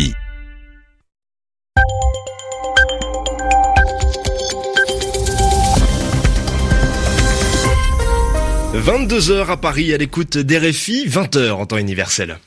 RFI. 22h à Paris à l'écoute d'RFI, 20h en temps universel.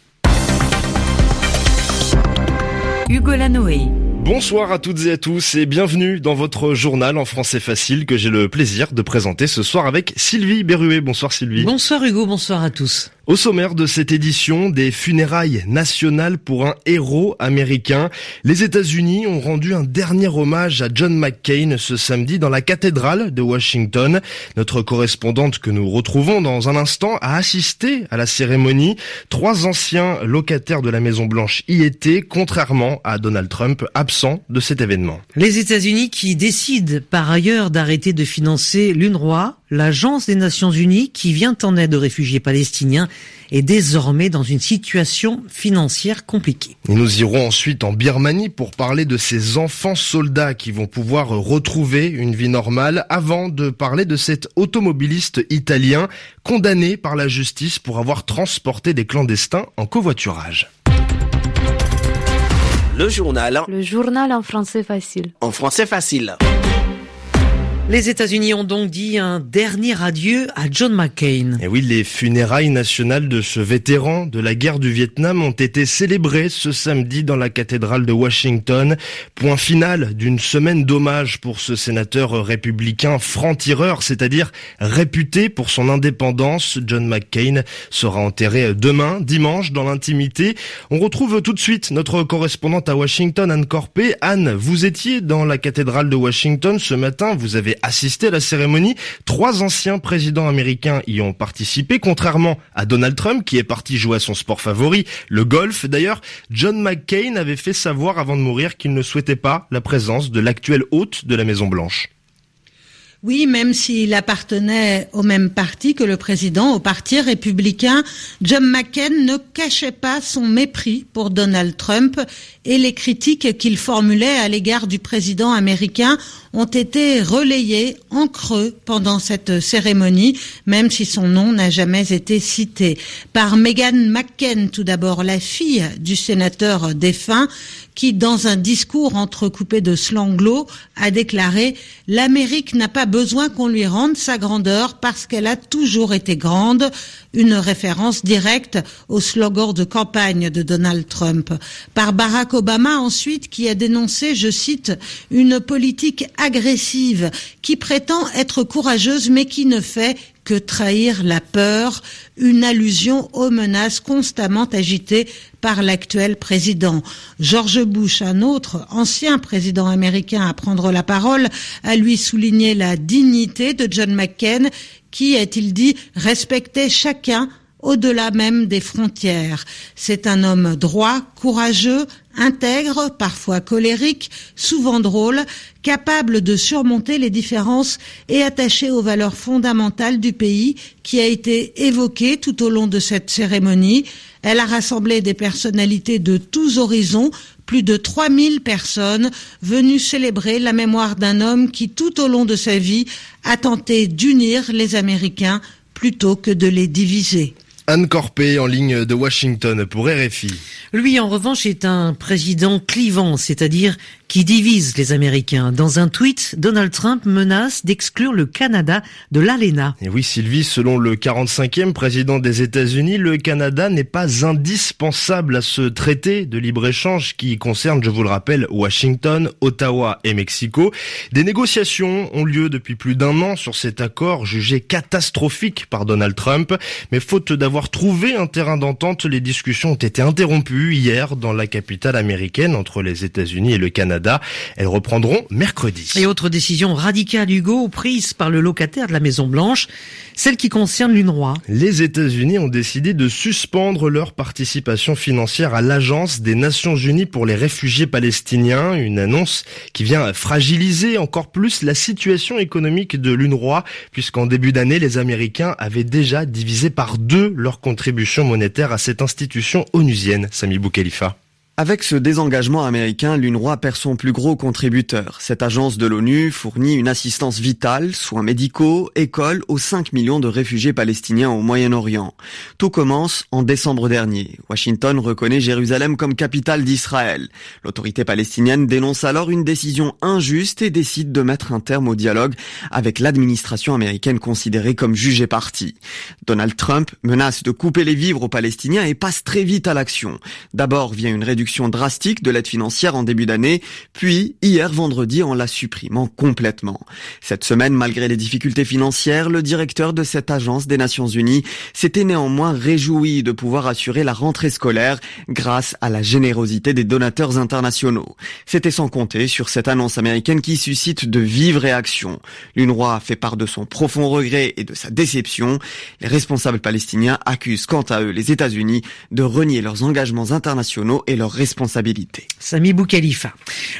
Hugo Lanoé. Bonsoir à toutes et à tous et bienvenue dans votre journal en français facile que j'ai le plaisir de présenter ce soir avec Sylvie Berruet. Bonsoir Sylvie. Bonsoir Hugo, bonsoir à tous. Au sommaire de cette édition, des funérailles nationales pour un héros américain. Les États-Unis ont rendu un dernier hommage à John McCain ce samedi dans la cathédrale de Washington. Notre correspondante que nous retrouvons dans un instant a assisté à la cérémonie. Trois anciens locataires de la Maison Blanche y étaient, contrairement à Donald Trump, absent de cet événement. Les États-Unis qui décident par ailleurs d'arrêter de financer l'UNRWA, l'Agence des Nations Unies qui vient en aide aux réfugiés palestiniens est désormais dans une situation financière compliquée. Et nous irons ensuite en Birmanie pour parler de ces enfants soldats qui vont pouvoir retrouver une vie normale avant de parler de cet automobiliste italien condamné par la justice pour avoir transporté des clandestins en covoiturage. Le journal. Le journal en français facile. En français facile. Les États-Unis ont donc dit un dernier adieu à John McCain. Et oui, les funérailles nationales de ce vétéran de la guerre du Vietnam ont été célébrées ce samedi dans la cathédrale de Washington. Point final d'une semaine d'hommage pour ce sénateur républicain franc-tireur, c'est-à-dire réputé pour son indépendance. John McCain sera enterré demain, dimanche, dans l'intimité. On retrouve tout de suite notre correspondante à Washington, Anne Corpé. Anne, vous étiez dans la cathédrale de Washington ce matin. Vous avez assisté à la cérémonie. Trois anciens présidents américains y ont participé, contrairement à Donald Trump qui est parti jouer à son sport favori, le golf. D'ailleurs, John McCain avait fait savoir avant de mourir qu'il ne souhaitait pas la présence de l'actuel hôte de la Maison Blanche. Oui, même s'il appartenait au même parti que le président, au parti républicain, John McCain ne cachait pas son mépris pour Donald Trump et les critiques qu'il formulait à l'égard du président américain ont été relayées en creux pendant cette cérémonie, même si son nom n'a jamais été cité. Par Meghan McCain, tout d'abord la fille du sénateur défunt, qui, dans un discours entrecoupé de slanglo, a déclaré « L'Amérique n'a pas besoin qu'on lui rende sa grandeur parce qu'elle a toujours été grande », une référence directe au slogan de campagne de Donald Trump. Par Barack Obama ensuite, qui a dénoncé, je cite, une politique agressive qui prétend être courageuse mais qui ne fait que trahir la peur, une allusion aux menaces constamment agitées par l'actuel président. George Bush, un autre ancien président américain à prendre la parole, a lui souligné la dignité de John McCain qui, a-t-il dit, respectait chacun au-delà même des frontières. C'est un homme droit, courageux, intègre, parfois colérique, souvent drôle, capable de surmonter les différences et attaché aux valeurs fondamentales du pays qui a été évoqué tout au long de cette cérémonie. Elle a rassemblé des personnalités de tous horizons, plus de 3000 personnes venues célébrer la mémoire d'un homme qui tout au long de sa vie a tenté d'unir les Américains plutôt que de les diviser. Anne Corpé en ligne de Washington pour RFI. Lui, en revanche, est un président clivant, c'est-à-dire qui divise les Américains. Dans un tweet, Donald Trump menace d'exclure le Canada de l'ALENA. Et oui, Sylvie, selon le 45e président des États-Unis, le Canada n'est pas indispensable à ce traité de libre-échange qui concerne, je vous le rappelle, Washington, Ottawa et Mexico. Des négociations ont lieu depuis plus d'un an sur cet accord jugé catastrophique par Donald Trump, mais faute d'avoir trouvé un terrain d'entente, les discussions ont été interrompues hier dans la capitale américaine entre les États-Unis et le Canada. Elles reprendront mercredi. Et autre décision radicale, Hugo, prise par le locataire de la Maison Blanche, celle qui concerne l'UNRWA. Les États-Unis ont décidé de suspendre leur participation financière à l'Agence des Nations Unies pour les réfugiés palestiniens, une annonce qui vient fragiliser encore plus la situation économique de l'UNRWA, puisqu'en début d'année, les Américains avaient déjà divisé par deux leur contribution monétaire à cette institution onusienne, Sami Boukhalifa. Avec ce désengagement américain, l'UNRWA perd son plus gros contributeur. Cette agence de l'ONU fournit une assistance vitale, soins médicaux, écoles aux 5 millions de réfugiés palestiniens au Moyen-Orient. Tout commence en décembre dernier. Washington reconnaît Jérusalem comme capitale d'Israël. L'autorité palestinienne dénonce alors une décision injuste et décide de mettre un terme au dialogue avec l'administration américaine considérée comme jugée partie. Donald Trump menace de couper les vivres aux Palestiniens et passe très vite à l'action. D'abord via une réduction drastique de l'aide financière en début d'année, puis hier vendredi en la supprimant complètement. Cette semaine, malgré les difficultés financières, le directeur de cette agence des Nations Unies s'était néanmoins réjoui de pouvoir assurer la rentrée scolaire grâce à la générosité des donateurs internationaux. C'était sans compter sur cette annonce américaine qui suscite de vives réactions. L'UNRWA fait part de son profond regret et de sa déception. Les responsables palestiniens accusent quant à eux les États-Unis de renier leurs engagements internationaux et leurs responsabilité. Sami Boukhalifa.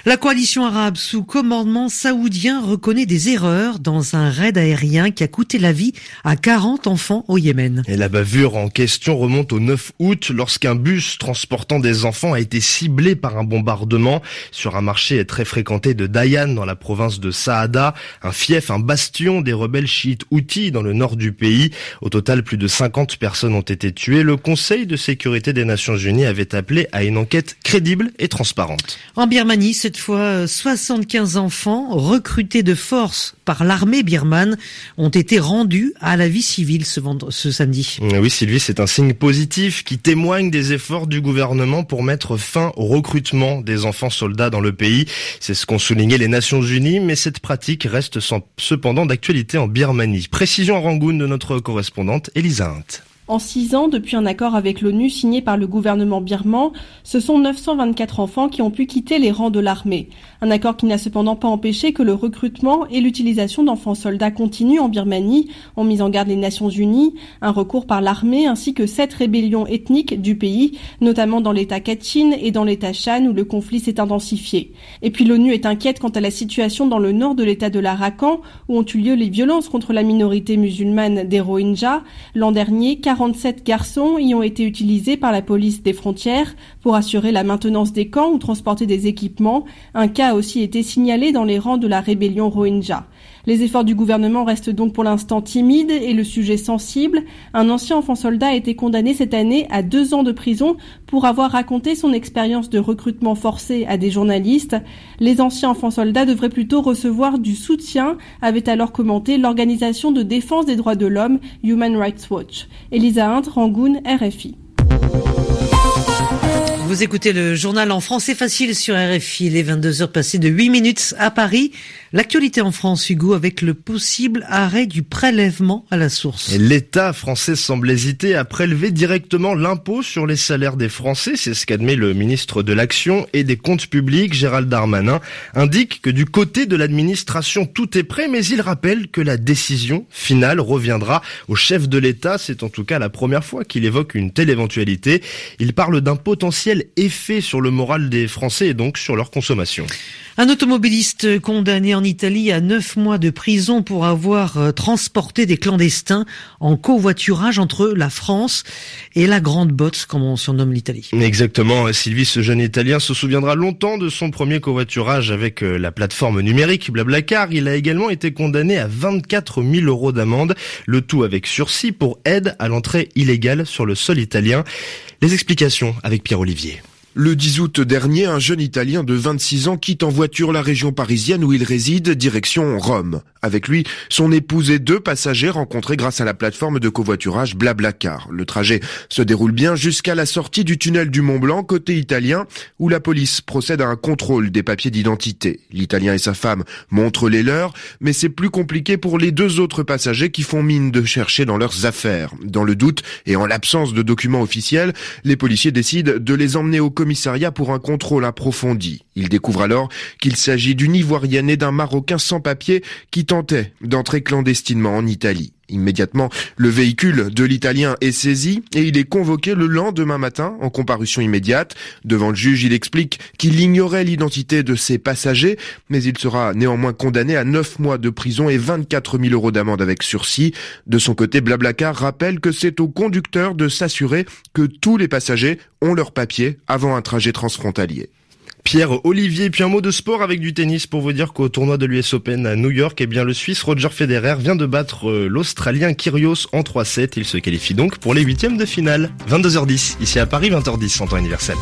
La coalition arabe sous commandement saoudien reconnaît des erreurs dans un raid aérien qui a coûté la vie à 40 enfants au Yémen. Et la bavure en question remonte au 9 août lorsqu'un bus transportant des enfants a été ciblé par un bombardement sur un marché très fréquenté de Dayan dans la province de Saada, un fief, un bastion des rebelles chiites Houthis dans le nord du pays. Au total, plus de 50 personnes ont été tuées. Le Conseil de sécurité des Nations Unies avait appelé à une enquête crédible et transparente. En Birmanie, cette fois, 75 enfants recrutés de force par l'armée birmane ont été rendus à la vie civile ce, ce samedi. Oui, Sylvie, c'est un signe positif qui témoigne des efforts du gouvernement pour mettre fin au recrutement des enfants soldats dans le pays. C'est ce qu'ont souligné les Nations Unies, mais cette pratique reste cependant d'actualité en Birmanie. Précision en Rangoon de notre correspondante Elisa Hunt. En six ans, depuis un accord avec l'ONU signé par le gouvernement birman, ce sont 924 enfants qui ont pu quitter les rangs de l'armée. Un accord qui n'a cependant pas empêché que le recrutement et l'utilisation d'enfants soldats continuent en Birmanie, ont mis en garde les Nations Unies, un recours par l'armée ainsi que sept rébellions ethniques du pays, notamment dans l'État Kachin et dans l'État Shan où le conflit s'est intensifié. Et puis l'ONU est inquiète quant à la situation dans le nord de l'État de l'Arakan où ont eu lieu les violences contre la minorité musulmane des Rohingyas. L'an dernier, 40 47 garçons y ont été utilisés par la police des frontières pour assurer la maintenance des camps ou transporter des équipements. Un cas aussi été signalé dans les rangs de la rébellion Rohingya. Les efforts du gouvernement restent donc pour l'instant timides et le sujet sensible. Un ancien enfant soldat a été condamné cette année à deux ans de prison pour avoir raconté son expérience de recrutement forcé à des journalistes. Les anciens enfants soldats devraient plutôt recevoir du soutien, avait alors commenté l'organisation de défense des droits de l'homme Human Rights Watch. Elisa Hunt, Rangoon, RFI. Vous écoutez le journal en français facile sur RFI, les 22 heures passées de 8 minutes à Paris. L'actualité en France, Hugo, avec le possible arrêt du prélèvement à la source. L'État français semble hésiter à prélever directement l'impôt sur les salaires des Français. C'est ce qu'admet le ministre de l'Action et des Comptes Publics, Gérald Darmanin, indique que du côté de l'administration, tout est prêt, mais il rappelle que la décision finale reviendra au chef de l'État. C'est en tout cas la première fois qu'il évoque une telle éventualité. Il parle d'un potentiel effet sur le moral des Français et donc sur leur consommation. Un automobiliste condamné en Italie à neuf mois de prison pour avoir euh, transporté des clandestins en covoiturage entre la France et la Grande Botte, comme on surnomme l'Italie. Exactement, Sylvie, ce jeune Italien se souviendra longtemps de son premier covoiturage avec euh, la plateforme numérique Blablacar. Il a également été condamné à 24 000 euros d'amende, le tout avec sursis pour aide à l'entrée illégale sur le sol italien. Les explications avec Pierre Olivier. Le 10 août dernier, un jeune Italien de 26 ans quitte en voiture la région parisienne où il réside, direction Rome. Avec lui, son épouse et deux passagers rencontrés grâce à la plateforme de covoiturage Blablacar. Le trajet se déroule bien jusqu'à la sortie du tunnel du Mont Blanc, côté italien, où la police procède à un contrôle des papiers d'identité. L'Italien et sa femme montrent les leurs, mais c'est plus compliqué pour les deux autres passagers qui font mine de chercher dans leurs affaires. Dans le doute et en l'absence de documents officiels, les policiers décident de les emmener au commissariat pour un contrôle approfondi. Ils découvrent alors qu'il s'agit d'une Ivoirienne et d'un Marocain sans papier qui tentait d'entrer clandestinement en Italie. Immédiatement, le véhicule de l'Italien est saisi et il est convoqué le lendemain matin en comparution immédiate. Devant le juge, il explique qu'il ignorait l'identité de ses passagers, mais il sera néanmoins condamné à 9 mois de prison et 24 000 euros d'amende avec sursis. De son côté, Blablacar rappelle que c'est au conducteur de s'assurer que tous les passagers ont leur papier avant un trajet transfrontalier. Pierre Olivier, puis un mot de sport avec du tennis pour vous dire qu'au tournoi de l'US Open à New York, eh bien le Suisse Roger Federer vient de battre euh, l'Australien Kyrgios en 3-7. Il se qualifie donc pour les huitièmes de finale. 22h10 ici à Paris, 20h10 en temps universel.